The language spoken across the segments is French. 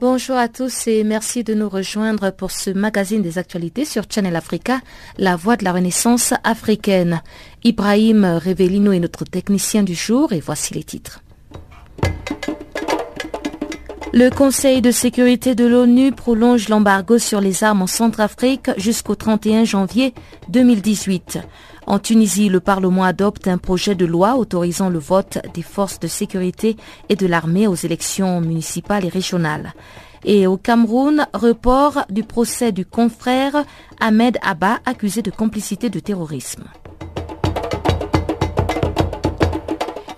Bonjour à tous et merci de nous rejoindre pour ce magazine des actualités sur Channel Africa, la voix de la renaissance africaine. Ibrahim Revelino est notre technicien du jour et voici les titres. Le Conseil de sécurité de l'ONU prolonge l'embargo sur les armes en Centrafrique jusqu'au 31 janvier 2018. En Tunisie, le Parlement adopte un projet de loi autorisant le vote des forces de sécurité et de l'armée aux élections municipales et régionales. Et au Cameroun, report du procès du confrère Ahmed Abba accusé de complicité de terrorisme.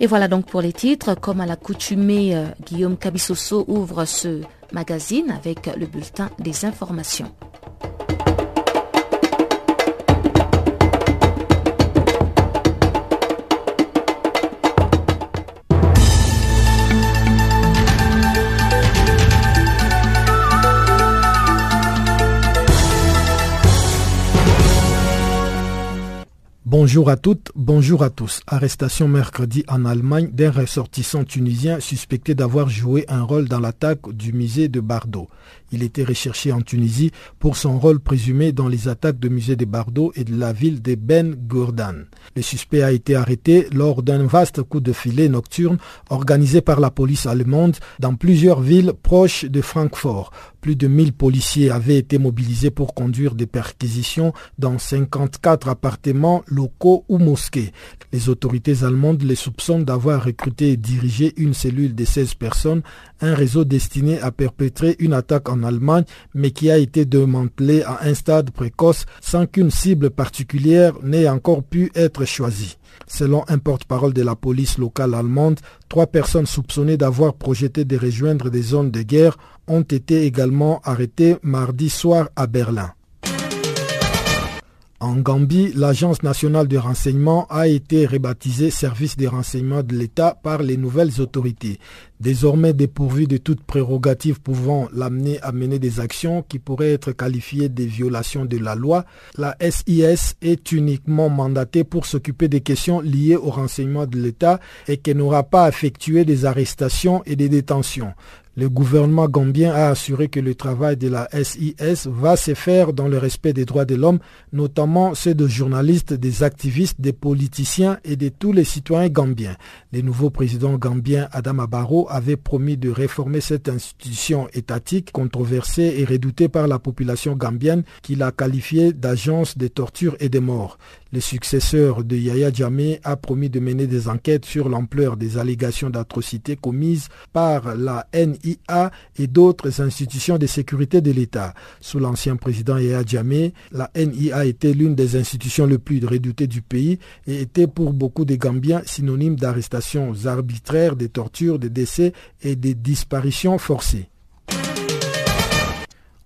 Et voilà donc pour les titres. Comme à l'accoutumée, euh, Guillaume Cabissoso ouvre ce magazine avec le bulletin des informations. Bonjour à toutes, bonjour à tous. Arrestation mercredi en Allemagne d'un ressortissant tunisien suspecté d'avoir joué un rôle dans l'attaque du musée de Bardo. Il était recherché en Tunisie pour son rôle présumé dans les attaques du musée de Bardo et de la ville de Ben Gourdan. Le suspect a été arrêté lors d'un vaste coup de filet nocturne organisé par la police allemande dans plusieurs villes proches de Francfort. Plus de 1000 policiers avaient été mobilisés pour conduire des perquisitions dans 54 appartements, locaux ou mosquées. Les autorités allemandes les soupçonnent d'avoir recruté et dirigé une cellule de 16 personnes, un réseau destiné à perpétrer une attaque en Allemagne, mais qui a été démantelé à un stade précoce sans qu'une cible particulière n'ait encore pu être choisie. Selon un porte-parole de la police locale allemande, trois personnes soupçonnées d'avoir projeté de rejoindre des zones de guerre ont été également arrêtées mardi soir à Berlin. En Gambie, l'Agence nationale de renseignement a été rebaptisée Service de renseignement de l'État par les nouvelles autorités. Désormais dépourvue de toute prérogative pouvant l'amener à mener des actions qui pourraient être qualifiées de violations de la loi, la SIS est uniquement mandatée pour s'occuper des questions liées au renseignement de l'État et qu'elle n'aura pas effectué des arrestations et des détentions. Le gouvernement gambien a assuré que le travail de la SIS va se faire dans le respect des droits de l'homme, notamment ceux de journalistes, des activistes, des politiciens et de tous les citoyens gambiens. Le nouveau président gambien Adam Barrow avait promis de réformer cette institution étatique controversée et redoutée par la population gambienne qu'il a qualifiée d'agence de torture et de mort. Le successeur de Yahya Jammeh a promis de mener des enquêtes sur l'ampleur des allégations d'atrocités commises par la NIA et d'autres institutions de sécurité de l'État. Sous l'ancien président Yahya Jammeh, la NIA était l'une des institutions les plus redoutées du pays et était pour beaucoup de Gambiens synonyme arbitraires, de tortures, de décès et de disparitions forcées.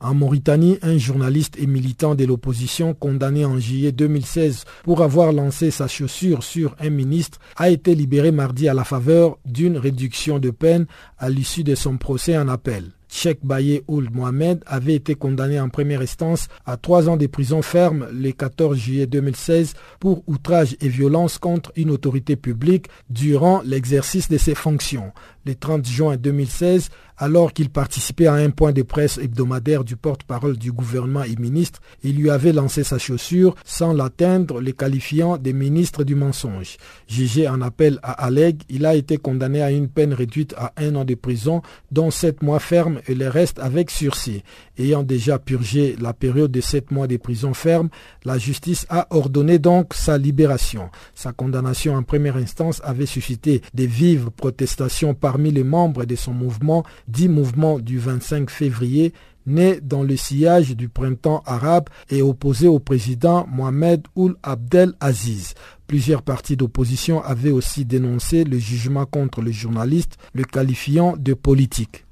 En Mauritanie, un journaliste et militant de l'opposition condamné en juillet 2016 pour avoir lancé sa chaussure sur un ministre a été libéré mardi à la faveur d'une réduction de peine à l'issue de son procès en appel. Cheikh Baye Ould Mohamed avait été condamné en première instance à trois ans de prison ferme le 14 juillet 2016 pour outrage et violence contre une autorité publique durant l'exercice de ses fonctions. Le 30 juin 2016, alors qu'il participait à un point de presse hebdomadaire du porte-parole du gouvernement et ministre, il lui avait lancé sa chaussure sans l'atteindre, les qualifiant des ministres du mensonge. Jugé en appel à Alleg, il a été condamné à une peine réduite à un an de prison, dont sept mois ferme et le reste avec sursis. Ayant déjà purgé la période de sept mois de prison ferme, la justice a ordonné donc sa libération. Sa condamnation en première instance avait suscité des vives protestations parmi les membres de son mouvement dit mouvement du 25 février, né dans le sillage du printemps arabe et opposé au président Mohamed Oul Abdel Aziz. Plusieurs partis d'opposition avaient aussi dénoncé le jugement contre le journaliste, le qualifiant de politique.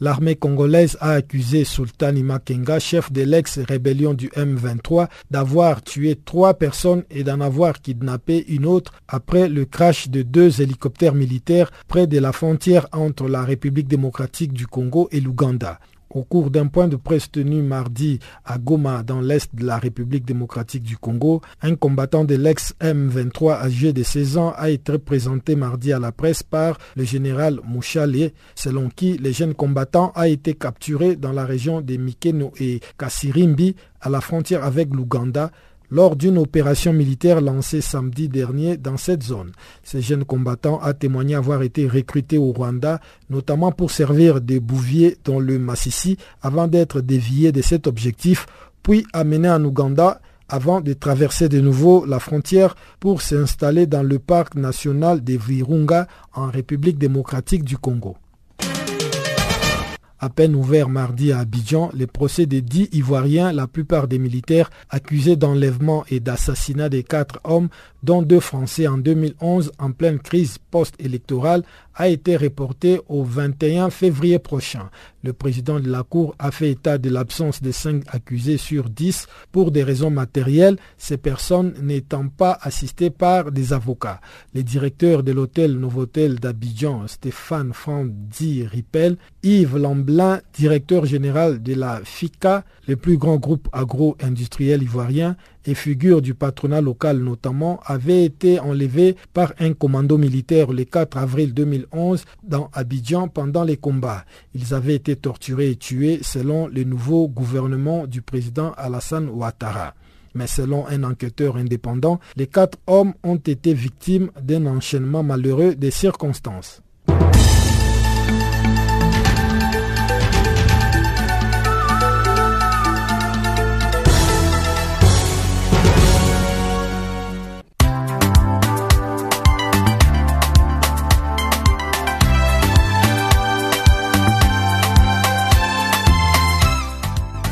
L'armée congolaise a accusé Sultan Makenga, chef de l'ex-rébellion du M23, d'avoir tué trois personnes et d'en avoir kidnappé une autre après le crash de deux hélicoptères militaires près de la frontière entre la République démocratique du Congo et l'Ouganda. Au cours d'un point de presse tenu mardi à Goma dans l'est de la République démocratique du Congo, un combattant de l'ex-M23 âgé de 16 ans a été présenté mardi à la presse par le général Mouchale, selon qui le jeune combattant a été capturé dans la région de Mikeno et Kasirimbi à la frontière avec l'Ouganda lors d'une opération militaire lancée samedi dernier dans cette zone. Ce jeune combattant a témoigné avoir été recruté au Rwanda, notamment pour servir des bouviers dans le Massissi avant d'être dévié de cet objectif, puis amené en Ouganda avant de traverser de nouveau la frontière pour s'installer dans le parc national des Virunga en République démocratique du Congo. À peine ouvert mardi à Abidjan, les procès des dix Ivoiriens, la plupart des militaires accusés d'enlèvement et d'assassinat des quatre hommes, dont deux Français en 2011 en pleine crise post-électorale, a été reporté au 21 février prochain. Le président de la Cour a fait état de l'absence de cinq accusés sur dix pour des raisons matérielles, ces personnes n'étant pas assistées par des avocats. Le directeur de l'hôtel Novotel d'Abidjan, Stéphane Fandi Ripel, Yves Lamblin, directeur général de la FICA, le plus grand groupe agro-industriel ivoirien, et figures du patronat local notamment, avaient été enlevés par un commando militaire le 4 avril 2011 dans Abidjan pendant les combats. Ils avaient été torturés et tués selon le nouveau gouvernement du président Alassane Ouattara. Mais selon un enquêteur indépendant, les quatre hommes ont été victimes d'un enchaînement malheureux des circonstances.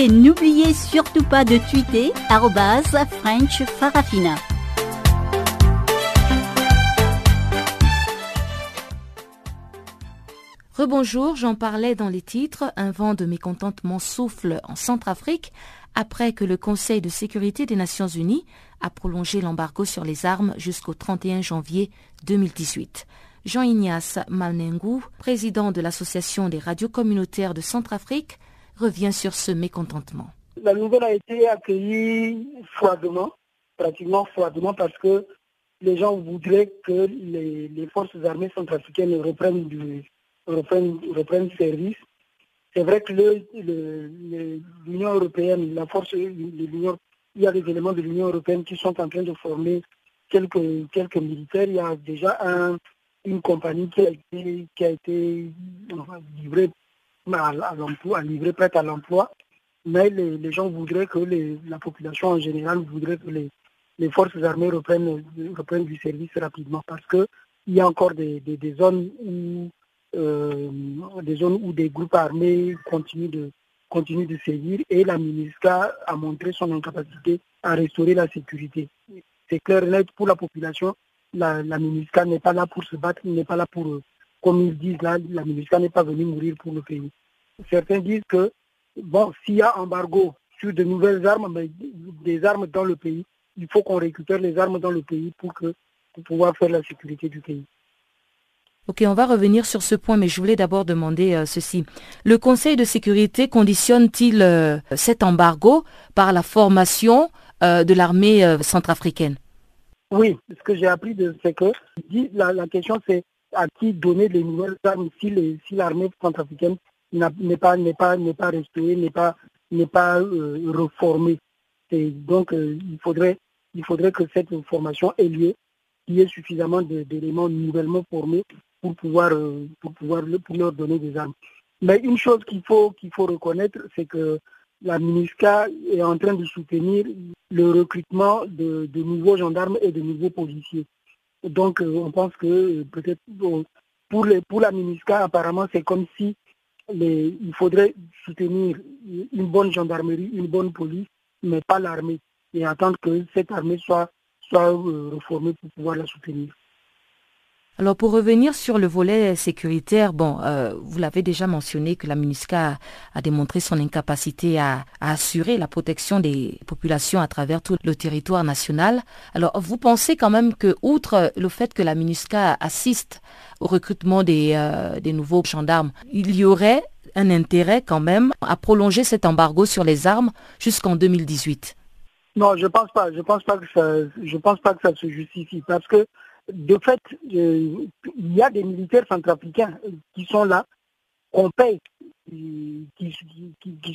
Et n'oubliez surtout pas de tweeter French Farafina. Rebonjour, j'en parlais dans les titres. Un vent de mécontentement souffle en Centrafrique après que le Conseil de sécurité des Nations Unies a prolongé l'embargo sur les armes jusqu'au 31 janvier 2018. Jean-Ignace Manengou, président de l'Association des radios communautaires de Centrafrique, revient sur ce mécontentement. La nouvelle a été accueillie froidement, pratiquement froidement, parce que les gens voudraient que les, forces armées centrafricaines reprennent du, reprennent, service. C'est vrai que l'Union européenne, la force l'Union, il y a des éléments de l'Union européenne qui sont en train de former quelques, quelques militaires. Il y a déjà un, une compagnie qui a été, qui a été livrée à, l'emploi, à livrer prête à l'emploi, mais les, gens voudraient que la population en général voudrait que les, forces armées reprennent, du service rapidement. Parce qu'il y a encore des, zones où euh, des zones où des groupes armés continuent de continuent de sévir. Et la MINUSCA a montré son incapacité à restaurer la sécurité. C'est clair et net pour la population, la, la n'est pas là pour se battre, n'est pas là pour comme ils disent là, la MINUSCA n'est pas venue mourir pour le pays. Certains disent que, bon, s'il y a embargo sur de nouvelles armes, mais des armes dans le pays, il faut qu'on récupère les armes dans le pays pour, que, pour pouvoir faire la sécurité du pays. Ok, on va revenir sur ce point, mais je voulais d'abord demander euh, ceci. Le Conseil de sécurité conditionne-t-il euh, cet embargo par la formation euh, de l'armée centrafricaine? Oui, ce que j'ai appris, c'est que la, la question c'est à qui donner les nouvelles armes si l'armée centrafricaine n'est pas n'est pas n'est pas restaurée, n'est pas n'est pas euh, reformée. Et donc euh, il faudrait il faudrait que cette formation ait lieu, qu'il y ait suffisamment d'éléments nouvellement formés pour pouvoir euh, pour pouvoir leur donner des armes. Mais une chose qu'il faut, qu'il faut reconnaître, c'est que la MINUSCA est en train de soutenir le recrutement de, nouveaux gendarmes et de nouveaux policiers. Donc euh, on pense que euh, peut-être pour, la MINUSCA, apparemment, c'est comme si il faudrait soutenir une bonne gendarmerie, une bonne police, mais pas l'armée, et attendre que cette armée soit, soit euh, reformée pour pouvoir la soutenir. Alors pour revenir sur le volet sécuritaire, bon, euh, vous l'avez déjà mentionné que la MINUSCA a, démontré son incapacité à, assurer la protection des populations à travers tout le territoire national. Alors vous pensez quand même que, outre le fait que la MINUSCA assiste au recrutement des, euh, nouveaux gendarmes, il y aurait un intérêt quand même à prolonger cet embargo sur les armes jusqu'en 2018 Non, je pense pas. Je pense pas que ça, pense pas que ça se justifie parce que de fait, euh, il y a des militaires centrafricains qui sont là, qu'on paye, qui,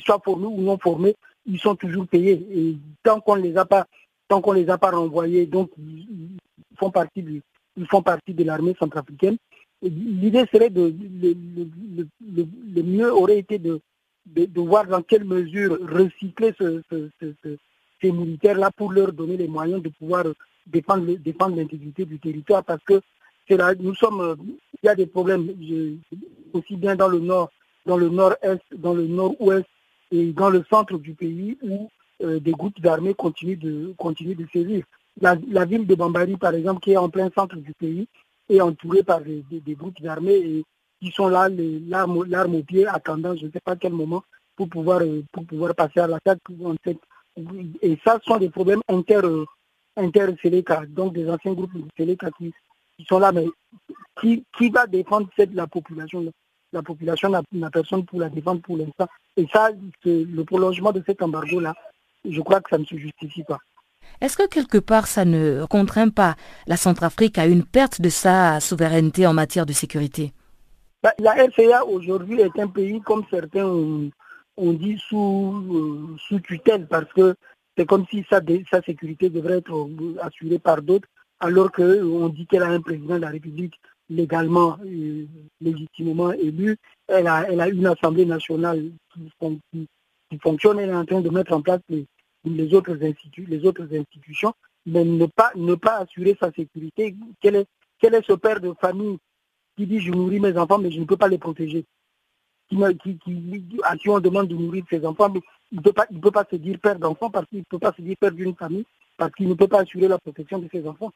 soient formés ou non formés, ils sont toujours payés. Et tant qu'on les a pas, tant qu'on les a pas renvoyés, donc ils, font partie de l'armée centrafricaine. L'idée serait de, le, mieux aurait été de, de, voir dans quelle mesure recycler ces militaires-là pour leur donner les moyens de pouvoir défendre, défendre l'intégrité du territoire parce que là, nous sommes, euh, il y a des problèmes aussi bien dans le nord, dans le nord-est, dans le nord-ouest et dans le centre du pays où euh, des groupes d'armées continuent de, continuent de sévir. La, ville de Bambari, par exemple, qui est en plein centre du pays, est entourée par des, groupes d'armées et qui sont là, l'arme au pied, attendant je ne sais pas quel moment pour pouvoir, euh, pour pouvoir passer à l'attaque. Et ça, ce sont des problèmes inter, inter-Séléka, donc des anciens groupes de Séléka qui, sont là, mais qui, qui va défendre cette, la population La population n'a personne pour la défendre pour l'instant. Et ça, le prolongement de cet embargo-là, je crois que ça ne se justifie pas. Est-ce que quelque part ça ne contraint pas la Centrafrique à une perte de sa souveraineté en matière de sécurité? Bah, La RCA aujourd'hui est un pays, comme certains ont, dit, sous, euh, sous tutelle parce que c'est comme si sa, sa sécurité devrait être assurée par d'autres, alors qu'on dit qu'elle a un président de la République légalement, euh, légitimement élu. Elle a, elle a une Assemblée nationale qui, qui, fonctionne. Elle est en train de mettre en place les, autres, les autres institutions, mais ne pas, ne pas assurer sa sécurité. Quel est, quel est ce père de famille qui dit je nourris mes enfants, mais je ne peux pas les protéger? Qui, qui, à qui on demande de nourrir ses enfants, ne peut, pas, peut pas se dire père d'enfant parce qu'il ne peut pas se dire père d'une famille, parce qu'il ne peut pas assurer la protection de ses enfants.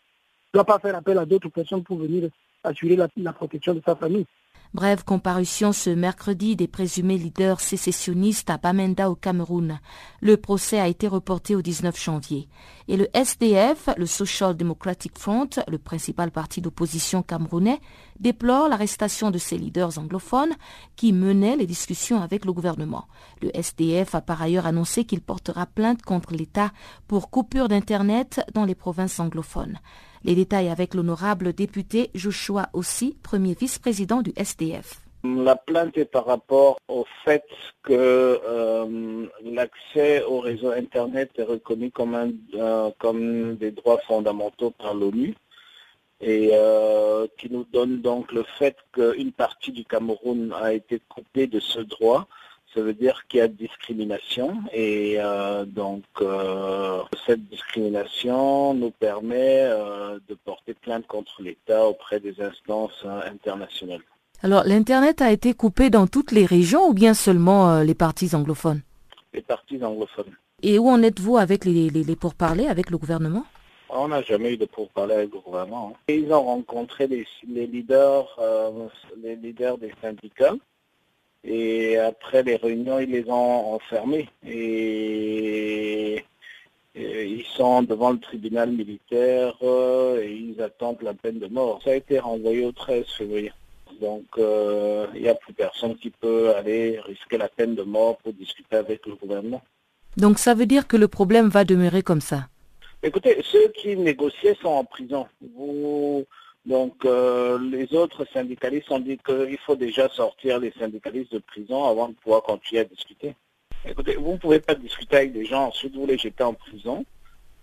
Il ne doit pas faire appel à d'autres personnes pour venir assurer la protection de sa famille. Brève comparution ce mercredi des présumés leaders sécessionnistes à Bamenda au Cameroun. Le procès a été reporté au 19 janvier. Et le SDF, le Social Democratic Front, le principal parti d'opposition camerounais, déplore l'arrestation de ces leaders anglophones qui menaient les discussions avec le gouvernement. Le SDF a par ailleurs annoncé qu'il portera plainte contre l'État pour coupure d'Internet dans les provinces anglophones. Les détails avec l'honorable député Joshua aussi, premier vice-président du SDF. La plainte est par rapport au fait que euh, l'accès au réseau Internet est reconnu comme, un, euh, comme des droits fondamentaux par l'ONU et euh, qui nous donne donc le fait qu'une partie du Cameroun a été coupée de ce droit ça veut dire qu'il y a discrimination et euh, donc euh, cette discrimination nous permet euh, de porter plainte contre l'État auprès des instances internationales. Alors l'Internet a été coupé dans toutes les régions ou bien seulement les parties anglophones? Les parties anglophones. Et où en êtes-vous avec les, les, pourparlers avec le gouvernement? On n'a jamais eu de pourparlers avec le gouvernement. Ils ont rencontré les, les leaders, les leaders des syndicats et après les réunions, ils les ont enfermés. Et, ils sont devant le tribunal militaire euh, et ils attendent la peine de mort. Ça a été renvoyé au 13 février. Donc euh, il n'y a plus personne qui peut aller risquer la peine de mort pour discuter avec le gouvernement. Donc ça veut dire que le problème va demeurer comme ça? Écoutez, ceux qui négociaient sont en prison. Vous, donc euh, les autres syndicalistes ont dit qu'il faut déjà sortir les syndicalistes de prison avant de pouvoir continuer à discuter. Écoutez, vous ne pouvez pas discuter avec des gens, ensuite vous les jetez en prison.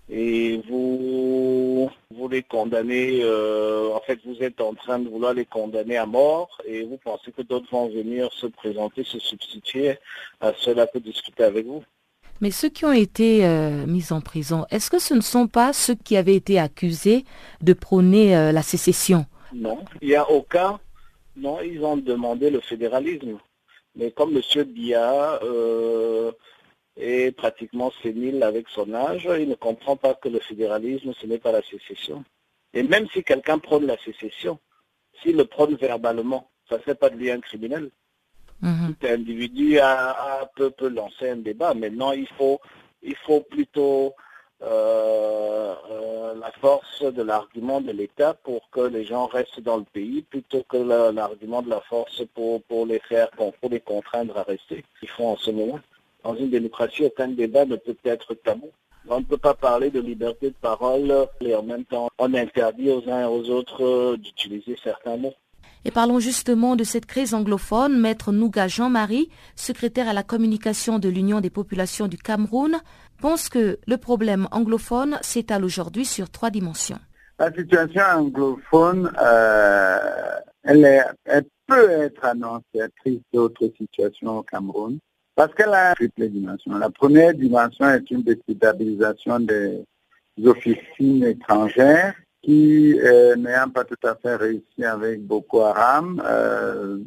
et vous, vous les condamnez, euh, en fait vous êtes en train de vouloir les condamner à mort et vous pensez que d'autres vont venir se présenter, se substituer à ceux-là que discuter avec vous. Mais ceux qui ont été euh, mis en prison, est-ce que ce ne sont pas ceux qui avaient été accusés de prôner euh, la sécession? Non, il n'y a aucun. Non, ils ont demandé le fédéralisme. Mais comme M. Bia euh, est pratiquement sénile avec son âge, il ne comprend pas que le fédéralisme, ce n'est pas la sécession. Et même si quelqu'un prône la sécession, s'il le prône verbalement, ça ne fait pas de lui un criminel. Mhm. Tout individu a, a- peut, peut lancer un débat. Maintenant, il faut, il faut plutôt euh, euh, la force de l'argument de l'État pour que les gens restent dans le pays plutôt que la- l'argument de la force pour, les faire, pour les contraindre à rester. Ils font en ce moment. Dans une démocratie, aucun débat ne peut être tabou. On ne peut pas parler de liberté de parole et en même temps on interdit aux uns et aux autres d'utiliser certains mots. Et parlons justement de cette crise anglophone. Maître Nouga Jean-Marie, secrétaire à la communication de l'Union des populations du Cameroun, pense que le problème anglophone s'étale aujourd'hui sur trois dimensions. La situation anglophone, euh, elle, est, elle peut être annonciatrice d'autres situations au Cameroun parce qu'elle a triple dimension. La première dimension est une déstabilisation des officines étrangères qui, euh, n'ayant pas tout à fait réussi avec Boko Haram, euh,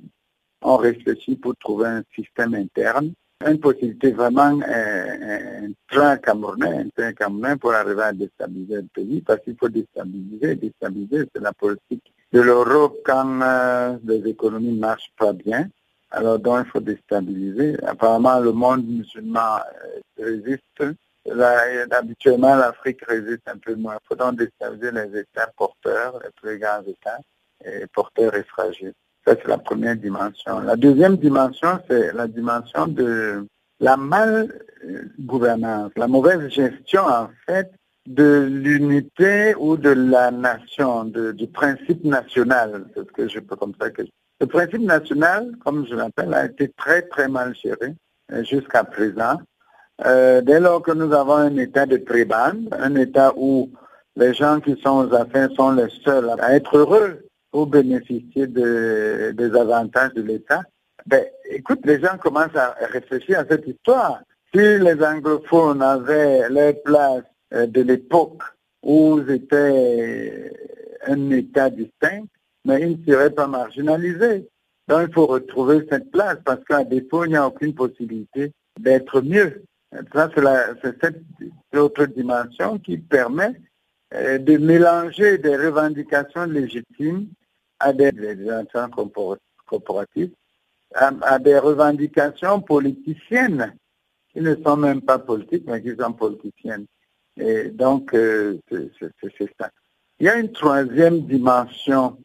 ont réfléchi pour trouver un système interne une possibilité vraiment euh, un train camerounais, un train camerounais pour arriver à déstabiliser le pays, parce qu'il faut déstabiliser, déstabiliser, c'est la politique de l'Europe quand euh, les économies ne marchent pas bien. Alors donc il faut déstabiliser. Apparemment le monde musulman euh, résiste. Là, habituellement l'Afrique résiste un peu moins. Il faut donc déstabiliser les États porteurs, les plus grands États, et porteurs et fragiles. Ça, c'est la première dimension. La deuxième dimension, c'est la dimension de la mal-gouvernance, la mauvaise gestion, en fait, de l'unité ou de la nation, du principe national. C'est ce que je peux comme ça que Le principe national, comme je l'appelle, a été très, très mal géré euh, jusqu'à présent. Euh, dès lors que nous avons un état de prébande, un état où les gens qui sont aux affaires sont les seuls à être heureux pour bénéficier de- des avantages de l'État, ben, écoute, les gens commencent à réfléchir à cette histoire. Si les anglophones avaient leur place euh, de l'époque où c'était un État distinct, mais ils ne seraient pas marginalisés. Donc il faut retrouver cette place parce qu'à défaut, il n'y a aucune possibilité d'être mieux. Ça, c'est cette autre dimension qui permet euh, de mélanger des revendications légitimes à des, des instances corpor- corporatives, à, des revendications politiciennes qui ne sont même pas politiques, mais qui sont politiciennes. Et donc, euh, c'est ça. Il y a une troisième dimension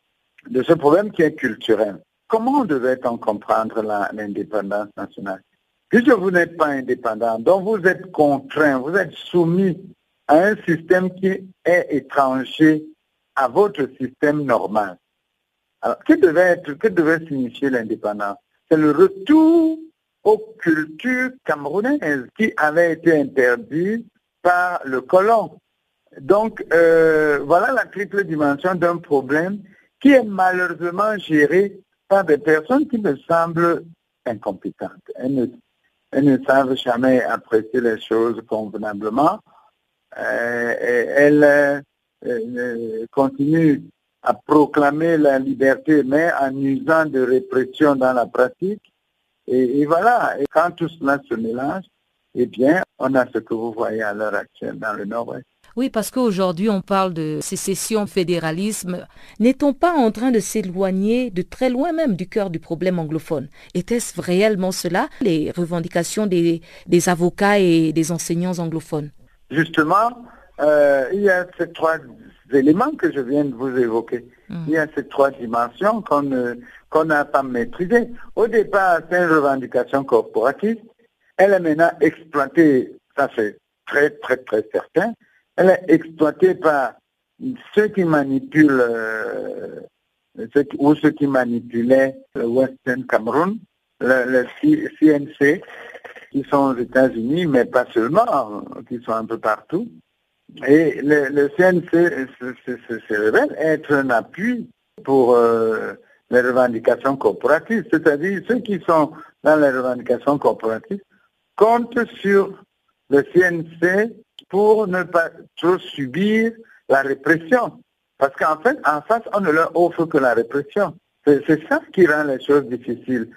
de ce problème qui est culturel. Comment devait-on comprendre l'indépendance nationale? Puisque vous n'êtes pas indépendant, donc vous êtes contraint, vous êtes soumis à un système qui est étranger à votre système normal. Alors, que devait, être, que devait signifier l'indépendance? C'est le retour aux cultures camerounaises qui avaient été interdites par le colon. Donc, euh, voilà la triple dimension d'un problème qui est malheureusement géré par des personnes qui me semblent incompétentes. Elles ne savent jamais apprécier les choses convenablement. Euh, elles euh, euh, continuent à proclamer la liberté, mais en usant de répression dans la pratique. Et, et voilà, et quand tout cela se mélange, eh bien, on a ce que vous voyez à l'heure actuelle dans le Nord-Ouest. Oui, parce qu'aujourd'hui, on parle de sécession, fédéralisme. N'est-on pas en train de s'éloigner de très loin même du cœur du problème anglophone? Était-ce réellement cela, les revendications des, des avocats et des enseignants anglophones? Justement, euh, il y a ces trois éléments que je viens de vous évoquer. Mm. Il y a ces trois dimensions qu'on ne- qu'on n'a pas maîtrisées. Au départ, c'est une revendication corporative. Elle est maintenant exploitée, ça c'est très très très certain. Elle est exploitée par ceux qui manipulent euh, ou ceux qui manipulaient le Western Cameroun, le, CNC, qui sont aux États-Unis, mais pas seulement, qui sont un peu partout. Et le, le CNC se, révèle être un appui pour euh, les revendications corporatives, c'est-à-dire ceux qui sont dans les revendications corporatives comptent sur le CNC pour ne pas trop subir la répression. Parce qu'en fait, en face, on ne leur offre que la répression. C'est ça qui rend les choses difficiles.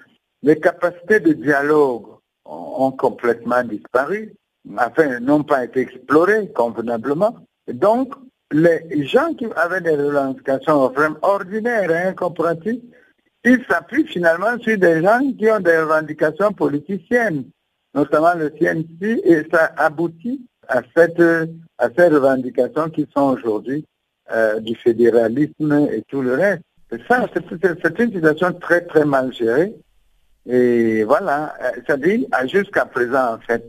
Les capacités de dialogue ont complètement disparu, enfin, n'ont pas été explorées convenablement. donc, les gens qui avaient des revendications vraiment ordinaires et incompréhensibles, ils s'appuient finalement sur des gens qui ont des revendications politiciennes, notamment le CNC, et ça aboutit à, cette, à ces revendications qui sont aujourd'hui euh, du fédéralisme et tout le reste. C'est ça, c'est une situation très très mal gérée. Et voilà, ça dit jusqu'à présent en fait,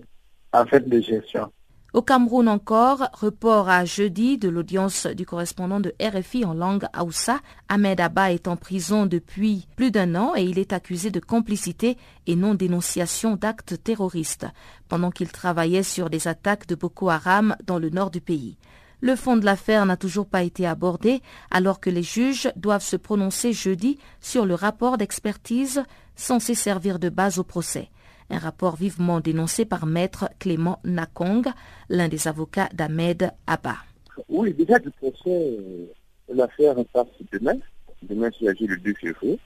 en fait de gestion. Au Cameroun encore, report à jeudi de l'audience du correspondant de RFI en langue Aoussa. Ahmed Abba est en prison depuis plus d'un an et il est accusé de complicité et non-dénonciation d'actes terroristes pendant qu'il travaillait sur des attaques de Boko Haram dans le nord du pays. Le fond de l'affaire n'a toujours pas été abordé alors que les juges doivent se prononcer jeudi sur le rapport d'expertise censé servir de base au procès. Un rapport vivement dénoncé par maître Clément Nakong, l'un des avocats d'Ahmed Abba. Oui, déjà du procès, l'affaire passe demain. Demain, il s'agit le 2 février.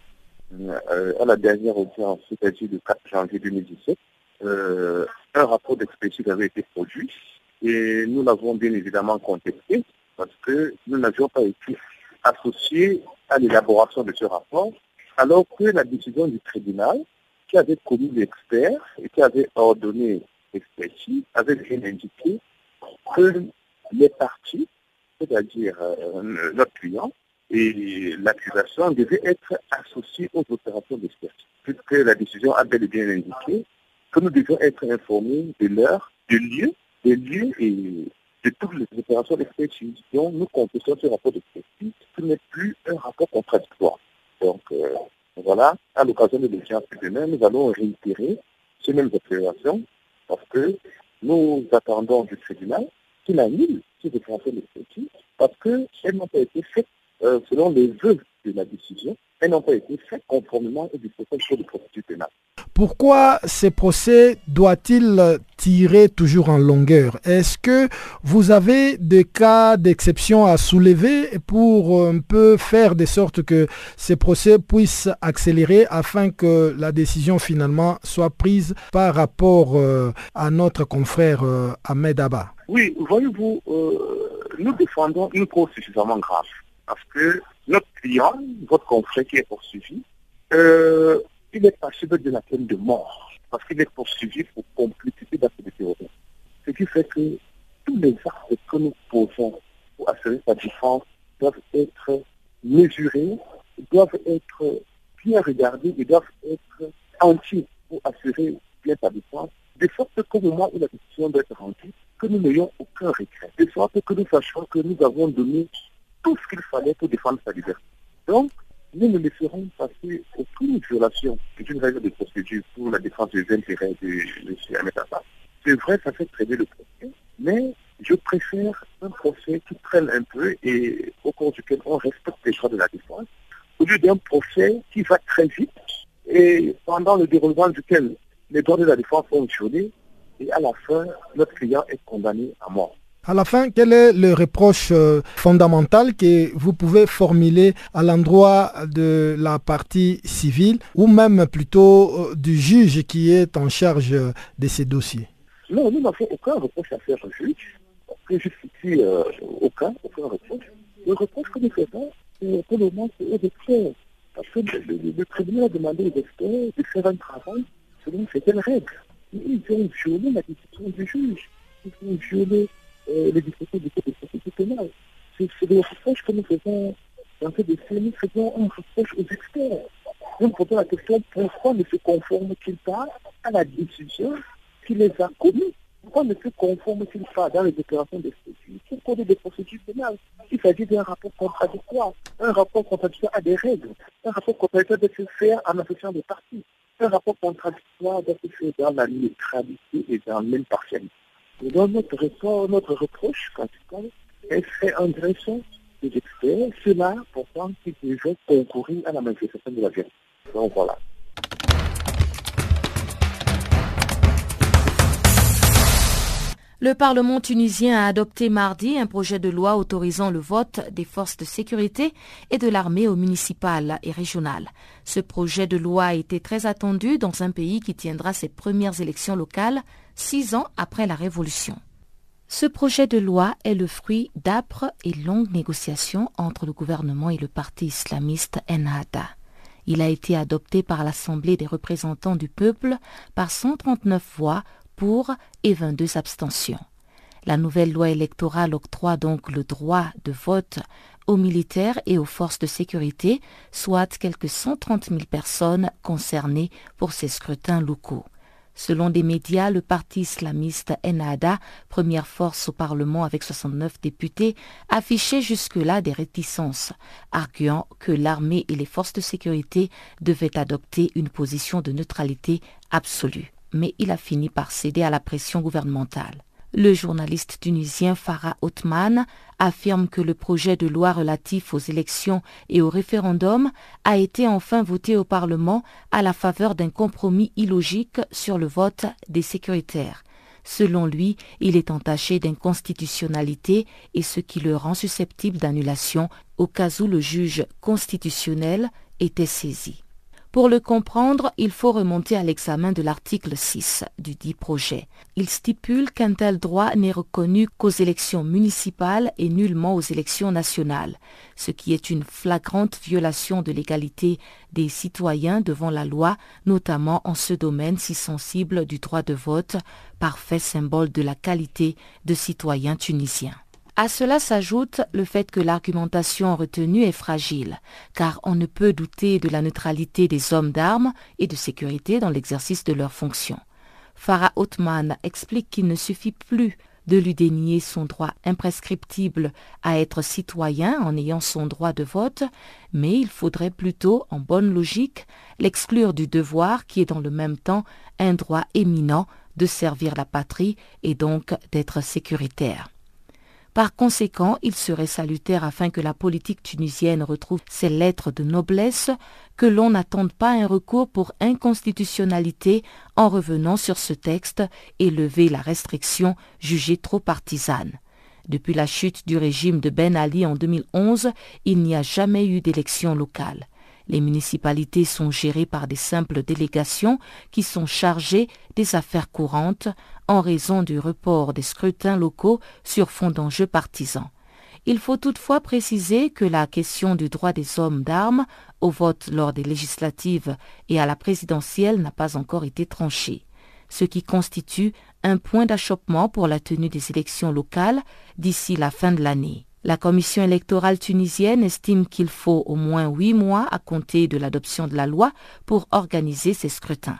Euh, à la dernière audience, c'est-à-dire le 4 janvier 2017, euh, un rapport d'expertise avait été produit et nous l'avons bien évidemment contesté parce que nous n'avions pas été associés à l'élaboration de ce rapport, alors que la décision du tribunal, qui avait commis l'expert et qui avait ordonné l'expertise, avait bien indiqué que les parties, c'est-à-dire euh, notre client et l'accusation, devaient être associés aux opérations d'expertise, puisque la décision a bel et bien indiqué que nous devions être informés de l'heure, du lieu des lieux et de toutes les opérations d'expertise dont nous comptons ce rapport d'expertise, ce n'est plus un rapport contradictoire. Donc, euh, voilà, à l'occasion de l'audience de demain, nous allons réitérer ces mêmes observations parce que nous attendons du tribunal qu'il annule ces opérations d'expertise parce qu'elles n'ont pas été faites euh, selon les vœux de la décision, elles n'ont pas été faites conformément aux dispositions de procédure pénale. Pourquoi ces procès doit-il tirer toujours en longueur? Est-ce que vous avez des cas d'exception à soulever pour un peu faire de sorte que ces procès puissent accélérer afin que la décision finalement soit prise par rapport euh, à notre confrère euh, Ahmed Abba? Oui, voyez-vous, euh, nous défendons une cause suffisamment grave parce que notre client, votre confrère qui est poursuivi, il est passible de la peine de mort parce qu'il est poursuivi pour complicité d'actes de terrorisme. Ce qui fait que tous les actes que nous posons pour assurer sa défense doivent être mesurés, doivent être bien regardés et doivent être entiers pour assurer bien sa défense, de sorte qu'au moment où la décision doit être rendue, que nous n'ayons aucun regret, de sorte que nous sachions que nous avons donné tout ce qu'il fallait pour défendre sa liberté. Donc, nous ne laisserons passer aucune violation d'une règle de procédure pour la défense des intérêts de M. Ahmed C'est vrai, ça fait traîner le procès, mais je préfère un procès qui traîne un peu et au cours duquel on respecte les droits de la défense, au lieu d'un procès qui va très vite et pendant le déroulement duquel les droits de la défense sont violés et à la fin, notre client est condamné à mort. À la fin, quel est le reproche euh, fondamental que vous pouvez formuler à l'endroit de la partie civile ou même plutôt euh, du juge qui est en charge de ces dossiers? Non, nous n'avons aucun reproche à faire au juge. Que justifie euh, aucun, aucun reproche. Le reproche que nous faisons, c'est pour le moment, c'est aux. Parce que le, tribunal a demandé aux experts de faire un travail selon certaines règles. Ils ont violé la décision du juge. Ils ont violé euh, les dispositions du code de procédure pénale. C'est le reproche que nous faisons dans ce dossier, nous faisons un reproche aux experts. Nous posons la question pourquoi ne se conforment-ils pas à la décision qui les a commis Pourquoi ne se conforment-ils pas dans les déclarations de au code de procédure pénale Il s'agit d'un rapport contradictoire. Un rapport contradictoire à des règles. Un rapport contradictoire doit se faire en associant des parties. Un rapport contradictoire doit se faire dans la neutralité et dans l'impartialité. Et notre report, notre reproche principal est fait direction des experts, cela pourtant qui déjà concourir à la manifestation de la vérité. Donc voilà. Le Parlement tunisien a adopté mardi un projet de loi autorisant le vote des forces de sécurité et de l'armée au municipal et régional. Ce projet de loi a été très attendu dans un pays qui tiendra ses premières élections locales six ans après la Révolution. Ce projet de loi est le fruit d'âpres et longues négociations entre le gouvernement et le parti islamiste Ennahda. Il a été adopté par l'Assemblée des représentants du peuple par 139 voix pour et 22 abstentions. La nouvelle loi électorale octroie donc le droit de vote aux militaires et aux forces de sécurité, soit quelques 130 000 personnes concernées pour ces scrutins locaux. Selon des médias, le parti islamiste Ennahda, première force au Parlement avec 69 députés, affichait jusque-là des réticences, arguant que l'armée et les forces de sécurité devaient adopter une position de neutralité absolue mais il a fini par céder à la pression gouvernementale. Le journaliste tunisien Farah Othman affirme que le projet de loi relatif aux élections et au référendum a été enfin voté au Parlement à la faveur d'un compromis illogique sur le vote des sécuritaires. Selon lui, il est entaché d'inconstitutionnalité et ce qui le rend susceptible d'annulation au cas où le juge constitutionnel était saisi. Pour le comprendre, il faut remonter à l'examen de l'article 6 du dit projet. Il stipule qu'un tel droit n'est reconnu qu'aux élections municipales et nullement aux élections nationales, ce qui est une flagrante violation de l'égalité des citoyens devant la loi, notamment en ce domaine si sensible du droit de vote, parfait symbole de la qualité de citoyen tunisien. À cela s'ajoute le fait que l'argumentation retenue est fragile, car on ne peut douter de la neutralité des hommes d'armes et de sécurité dans l'exercice de leurs fonctions. Farah Othman explique qu'il ne suffit plus de lui dénier son droit imprescriptible à être citoyen en ayant son droit de vote, mais il faudrait plutôt, en bonne logique, l'exclure du devoir qui est dans le même temps un droit éminent de servir la patrie et donc d'être sécuritaire. Par conséquent, il serait salutaire afin que la politique tunisienne retrouve ses lettres de noblesse, que l'on n'attende pas un recours pour inconstitutionnalité en revenant sur ce texte et lever la restriction jugée trop partisane. Depuis la chute du régime de Ben Ali en 2011, il n'y a jamais eu d'élection locale. Les municipalités sont gérées par des simples délégations qui sont chargées des affaires courantes en raison du report des scrutins locaux sur fond d'enjeux partisans. Il faut toutefois préciser que la question du droit des hommes d'armes au vote lors des législatives et à la présidentielle n'a pas encore été tranchée, ce qui constitue un point d'achoppement pour la tenue des élections locales d'ici la fin de l'année. La commission électorale tunisienne estime qu'il faut au moins huit mois à compter de l'adoption de la loi pour organiser ces scrutins.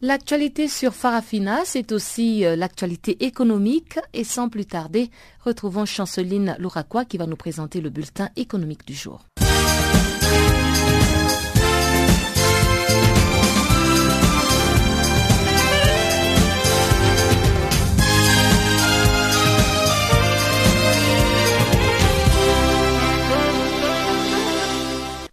L'actualité sur Farafina, c'est aussi euh, l'actualité économique et sans plus tarder, retrouvons Chanceline Louraquois qui va nous présenter le bulletin économique du jour.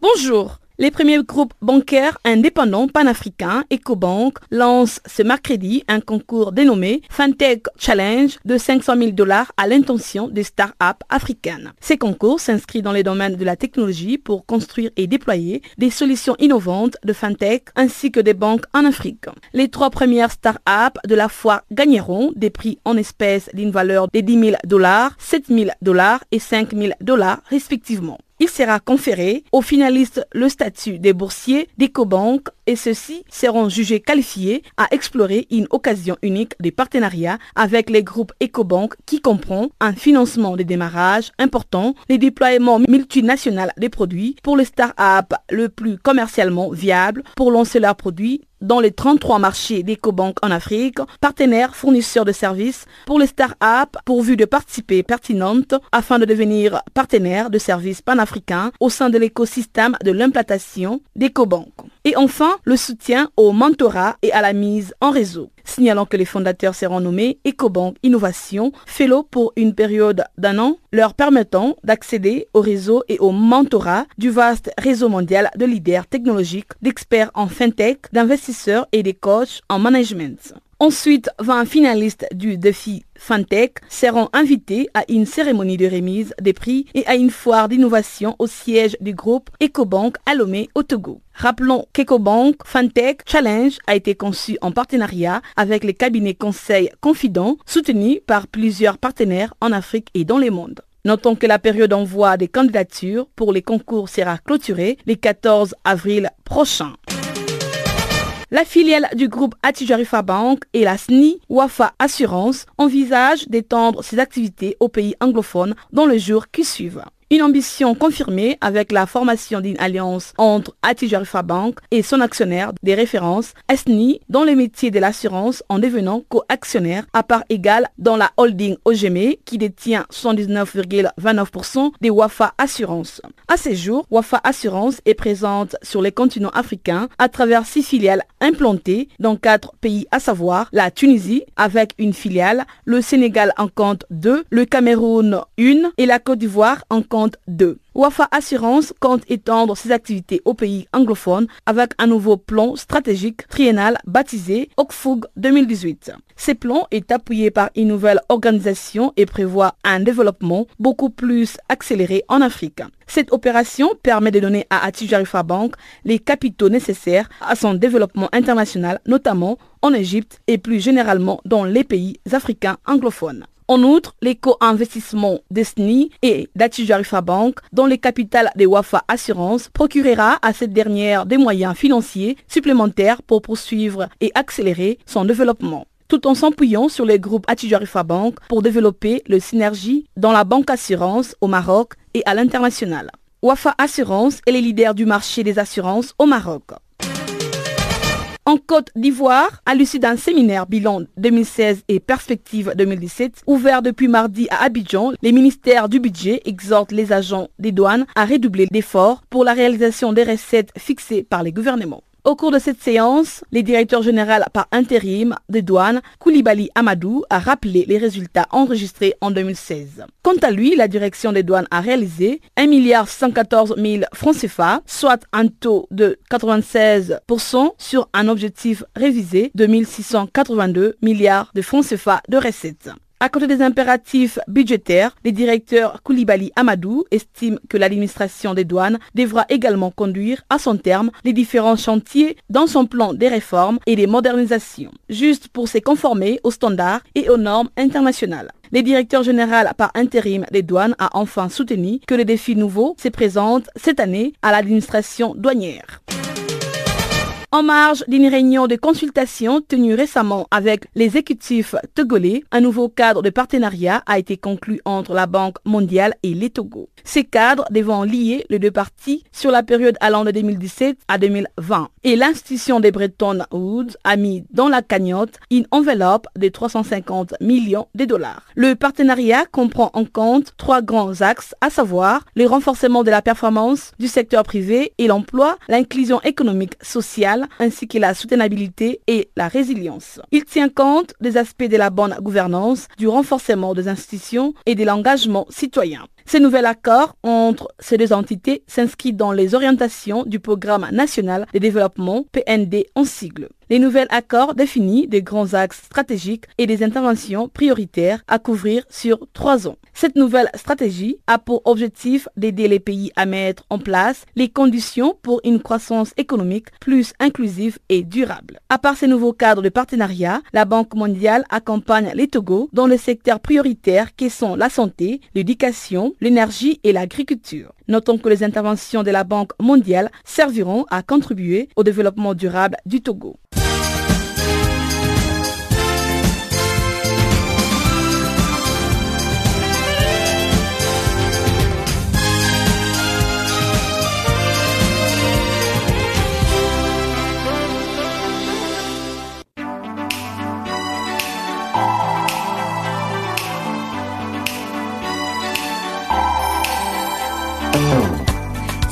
Bonjour Les premiers groupes bancaires indépendants panafricains, EcoBank, lancent ce mercredi un concours dénommé FinTech Challenge de 500 000 dollars à l'intention des start-up africaines. Ces concours s'inscrivent dans les domaines de la technologie pour construire et déployer des solutions innovantes de FinTech ainsi que des banques en Afrique. Les trois premières start-up de la foire gagneront des prix en espèces d'une valeur de 10 000 dollars, 7 000 dollars et 5 000 dollars respectivement il sera conféré aux finalistes le statut des boursiers d'EcoBank et ceux-ci seront jugés qualifiés à explorer une occasion unique de partenariat avec les groupes EcoBank qui comprend un financement de démarrage important, les déploiements multinationaux des produits pour les start-up le plus commercialement viables pour lancer leurs produits dans les 33 marchés d'EcoBank en Afrique, partenaires fournisseurs de services pour les start-up pourvus de participer pertinentes afin de devenir partenaires de services panafricains au sein de l'écosystème de l'implantation d'EcoBank. Et enfin, le soutien au mentorat et à la mise en réseau. Signalant que les fondateurs seront nommés EcoBank Innovation Fellow pour une période d'un an, leur permettant d'accéder au réseau et au mentorat du vaste réseau mondial de leaders technologiques, d'experts en fintech, d'investisseurs et des coachs en management. Ensuite, 20 finalistes du défi FinTech seront invités à une cérémonie de remise des prix et à une foire d'innovation au siège du groupe EcoBank à Lomé au Togo. Rappelons qu'EcoBank FinTech Challenge a été conçu en partenariat avec les cabinets conseils confidents soutenus par plusieurs partenaires en Afrique et dans le monde. Notons que la période d'envoi des candidatures pour les concours sera clôturée le 14 avril prochain. La filiale du groupe Atijarifa Bank et la SNI Wafa Assurance envisagent d'étendre ses activités aux pays anglophones dans les jours qui suivent. Une ambition confirmée avec la formation d'une alliance entre Atijarifa Bank et son actionnaire des références ESNI dans les métiers de l'assurance en devenant co-actionnaire à part égale dans la holding OGME qui détient 79,29% des Wafa Assurance. À ce jour, Wafa Assurance est présente sur les continents africains à travers six filiales implantées dans quatre pays à savoir la Tunisie avec une filiale, le Sénégal en compte deux, le Cameroun une et la Côte d'Ivoire en compte Wafa Assurance compte étendre ses activités aux pays anglophones avec un nouveau plan stratégique triennal baptisé OCFUG 2018. Ce plan est appuyé par une nouvelle organisation et prévoit un développement beaucoup plus accéléré en Afrique. Cette opération permet de donner à Atijarifa Bank les capitaux nécessaires à son développement international, notamment en Égypte et plus généralement dans les pays africains anglophones. En outre, l'éco-investissement d'Esni et d'Atijarifa Bank dans les capitales des Wafa Assurance procurera à cette dernière des moyens financiers supplémentaires pour poursuivre et accélérer son développement tout en s'appuyant sur les groupes Atijarifa Bank pour développer le synergie dans la banque assurance au Maroc et à l'international. Wafa Assurance est le leader du marché des assurances au Maroc. En Côte d'Ivoire, à l'issue d'un séminaire bilan 2016 et perspective 2017, ouvert depuis mardi à Abidjan, les ministères du budget exhortent les agents des douanes à redoubler d'efforts pour la réalisation des recettes fixées par les gouvernements. Au cours de cette séance, le directeur général par intérim des douanes, Koulibaly Amadou, a rappelé les résultats enregistrés en 2016. Quant à lui, la direction des douanes a réalisé 1 milliard 114 000 francs CFA, soit un taux de 96% sur un objectif révisé de 1682 milliards de francs CFA de recettes. À côté des impératifs budgétaires, le directeur Koulibaly Amadou estime que l'administration des douanes devra également conduire à son terme les différents chantiers dans son plan des réformes et des modernisations, juste pour se conformer aux standards et aux normes internationales. Le directeur général par intérim des douanes a enfin soutenu que les défis nouveaux se présentent cette année à l'administration douanière. En marge d'une réunion de consultation tenue récemment avec l'exécutif togolais, un nouveau cadre de partenariat a été conclu entre la Banque mondiale et les Togo. Ces cadres devant lier les deux parties sur la période allant de 2017 à 2020. Et l'institution des Bretton Woods a mis dans la cagnotte une enveloppe de 350 millions de dollars. Le partenariat comprend en compte trois grands axes, à savoir le renforcement de la performance du secteur privé et l'emploi, l'inclusion économique sociale, ainsi que la soutenabilité et la résilience. Il tient compte des aspects de la bonne gouvernance, du renforcement des institutions et de l'engagement citoyen. Ce nouvel accord entre ces deux entités s'inscrit dans les orientations du Programme national de développement PND en sigle. Les nouveaux accords définissent des grands axes stratégiques et des interventions prioritaires à couvrir sur trois ans. Cette nouvelle stratégie a pour objectif d'aider les pays à mettre en place les conditions pour une croissance économique plus inclusive et durable. À part ces nouveaux cadres de partenariat, la Banque mondiale accompagne les Togo dans les secteurs prioritaires qui sont la santé, l'éducation, l'énergie et l'agriculture. Notons que les interventions de la Banque mondiale serviront à contribuer au développement durable du Togo.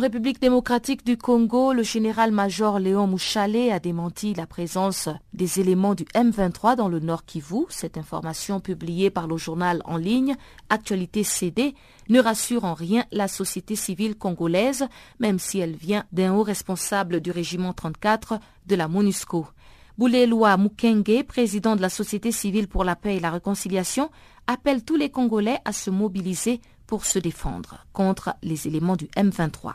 République démocratique du Congo, le général-major Léon Mouchalé a démenti la présence des éléments du M23 dans le Nord Kivu. Cette information publiée par le journal en ligne Actualité CD ne rassure en rien la société civile congolaise, même si elle vient d'un haut responsable du régiment 34 de la MONUSCO. Bouleloa Mukenge, président de la Société civile pour la paix et la réconciliation, appelle tous les Congolais à se mobiliser pour se défendre contre les éléments du M23.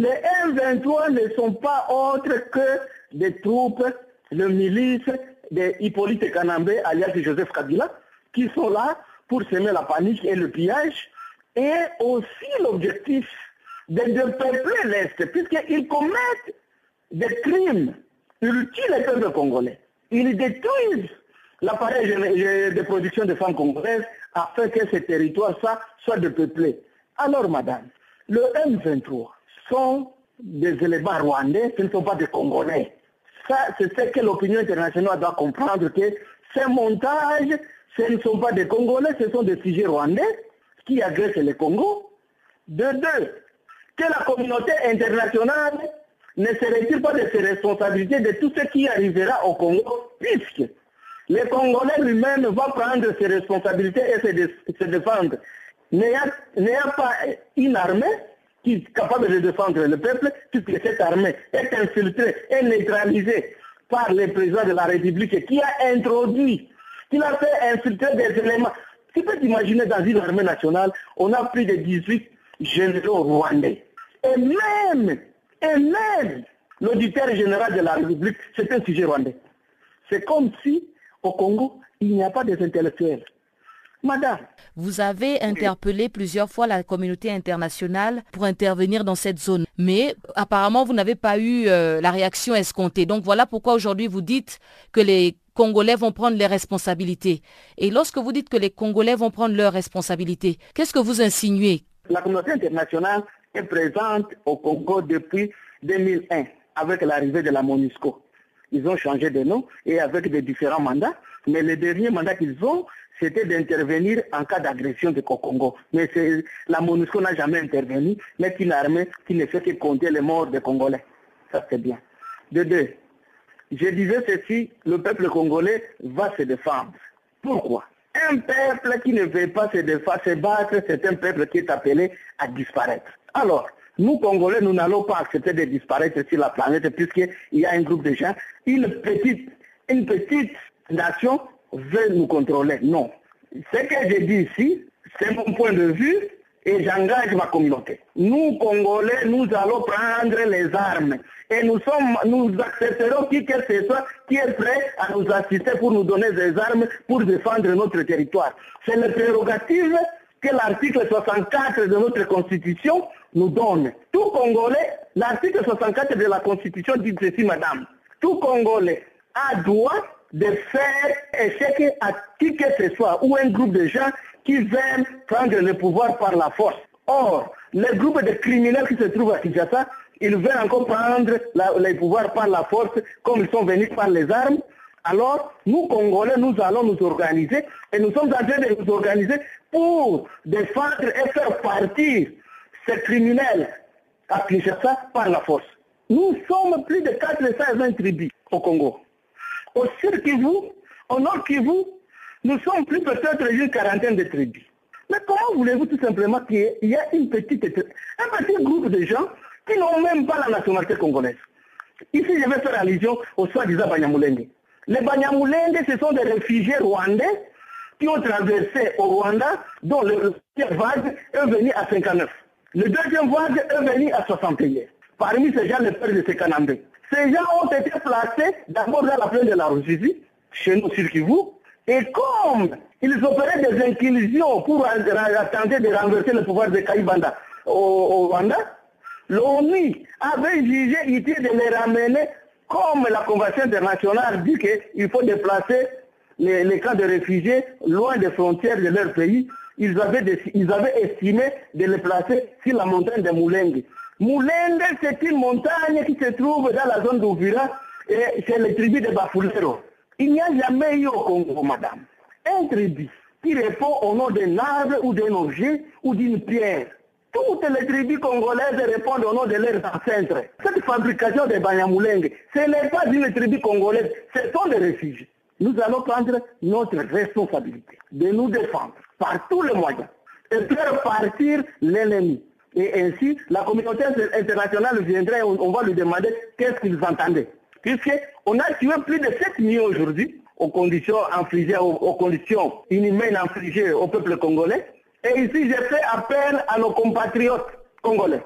Les M23 ne sont pas autres que des troupes, de milices de Hippolyte Kanambe, alias Joseph Kabila, qui sont là pour semer la panique et le pillage, et aussi l'objectif de, de peupler l'Est, puisqu'ils commettent des crimes, ils tuent les peuples congolais, ils détruisent l'appareil de production de femmes congolaises afin que ce territoire soit, depeuplé. Alors, madame, le M23 sont des éléments rwandais, ce ne sont pas des Congolais. Ça, c'est ce que l'opinion internationale doit comprendre, que ces montages, ce ne sont pas des Congolais, ce sont des sujets rwandais qui agressent le Congo. De deux, que la communauté internationale ne se retire pas de ses responsabilités de tout ce qui arrivera au Congo, puisque les Congolais lui-même vont prendre ses responsabilités et se, défendre. N'ayant pas une armée qui est capable de défendre le peuple, puisque cette armée est infiltrée et neutralisée par le président de la République qui a introduit, qui a fait infiltrer des éléments. Tu peux t'imaginer dans une armée nationale, on a plus de 18 généraux rwandais. Et même, et même, l'auditeur général de la République, c'est un sujet rwandais. C'est comme si au Congo, il n'y a pas des intellectuels. Madame. Vous avez interpellé plusieurs fois la communauté internationale pour intervenir dans cette zone. Mais apparemment, vous n'avez pas eu euh, la réaction escomptée. Donc voilà pourquoi aujourd'hui vous dites que les Congolais vont prendre les responsabilités. Et lorsque vous dites que les Congolais vont prendre leurs responsabilités, qu'est-ce que vous insinuez? La communauté internationale est présente au Congo depuis 2001 avec l'arrivée de la MONUSCO. Ils ont changé de nom et avec des différents mandats. Mais le dernier mandat qu'ils ont, c'était d'intervenir en cas d'agression de Congo. Mais la MONUSCO n'a jamais intervenu, mais une armée qui ne fait que compter les morts des Congolais. Ça, c'est bien. De deux, je disais ceci, le peuple congolais va se défendre. Pourquoi? Un peuple qui ne veut pas se défendre, se battre, c'est un peuple qui est appelé à disparaître. Alors, nous, Congolais, nous n'allons pas accepter de disparaître sur la planète puisqu'il y a un groupe de gens. Une petite, une petite nation veut nous contrôler. Non. Ce que je dis ici, c'est mon point de vue et j'engage ma communauté. Nous, Congolais, nous allons prendre les armes et nous, sommes, nous accepterons qui que ce soit qui est prêt à nous assister pour nous donner des armes pour défendre notre territoire. C'est la prérogative que l'article 64 de notre Constitution nous donne. Tout Congolais, l'article 64 de la Constitution dit ceci, madame. Tout Congolais a droit de faire échec à qui que ce soit ou un groupe de gens qui veulent prendre le pouvoir par la force. Or, les groupes de criminels qui se trouvent à Kinshasa, ils veulent encore prendre la, les par la force comme ils sont venus par les armes. Alors, nous, Congolais, nous allons nous organiser et nous sommes en train de nous organiser pour défendre et faire partir ces criminels à Kinshasa par la force. Nous sommes plus de 420 tribus au Congo. Au sud Kivu, au nord Kivu, nous sommes plus peut-être une quarantaine de tribus. Mais comment voulez-vous tout simplement qu'il y ait une petite, un petit groupe de gens qui n'ont même pas la nationalité congolaise? Ici, je vais faire allusion au soi-disant Banyamulende. Les Banyamulende, ce sont des réfugiés rwandais qui ont traversé au Rwanda, dont le premier vague est venu à 59. Le deuxième vague est venu à 61. Parmi ces gens, les pères de Sekanambe. Ces gens ont été placés d'abord dans la plaine de la Russie, chez nous sur Kivu, et comme ils opéraient des inclusions pour tenter de renverser le pouvoir de Kaibanda au, Rwanda, l'ONU avait jugé utile de les ramener comme la Convention internationale dit qu'il faut déplacer les, camps de réfugiés loin des frontières de leur pays. Ils avaient, des, ils avaient estimé de les placer sur la montagne de Moulengue. Moulengue, c'est une montagne qui se trouve dans la zone d'Ouvira et c'est les tribus de Bafulero. Il n'y a jamais eu au Congo, madame, un tribu qui répond au nom d'un arbre ou d'un objet ou d'une pierre. Toutes les tribus congolaises répondent au nom de leurs ancêtres. Cette fabrication de Banyamulenge, ce n'est pas une tribu congolaise, ce sont des réfugiés. Nous allons prendre notre responsabilité de nous défendre par tous les moyens et faire partir l'ennemi. Et ainsi, la communauté internationale viendrait, on, on va lui demander qu'est-ce qu'ils entendaient. Puisqu'on a tué plus de 7 millions aujourd'hui aux conditions infligées, aux, conditions inhumaines infligées au peuple congolais. Et ici, je fais appel à nos compatriotes congolais.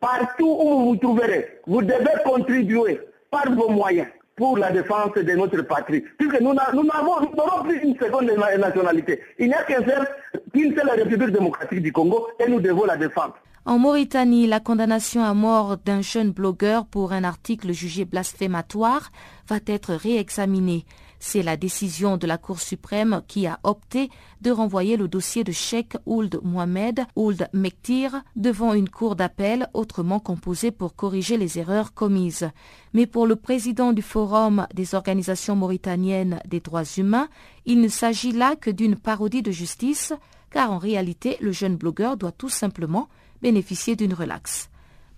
Partout où vous vous trouverez, vous devez contribuer par vos moyens pour la défense de notre patrie. Puisque nous n'avons plus une seconde nationalité. Il n'y a qu'une seule, qu seule République démocratique du Congo et nous devons la défendre. En Mauritanie, la condamnation à mort d'un jeune blogueur pour un article jugé blasphématoire va être réexaminée. C'est la décision de la Cour suprême qui a opté de renvoyer le dossier de Sheikh Ould Mohamed Ould Mektir devant une cour d'appel autrement composée pour corriger les erreurs commises. Mais pour le président du Forum des organisations mauritaniennes des droits humains, il ne s'agit là que d'une parodie de justice, car en réalité, le jeune blogueur doit tout simplement bénéficier d'une relaxe.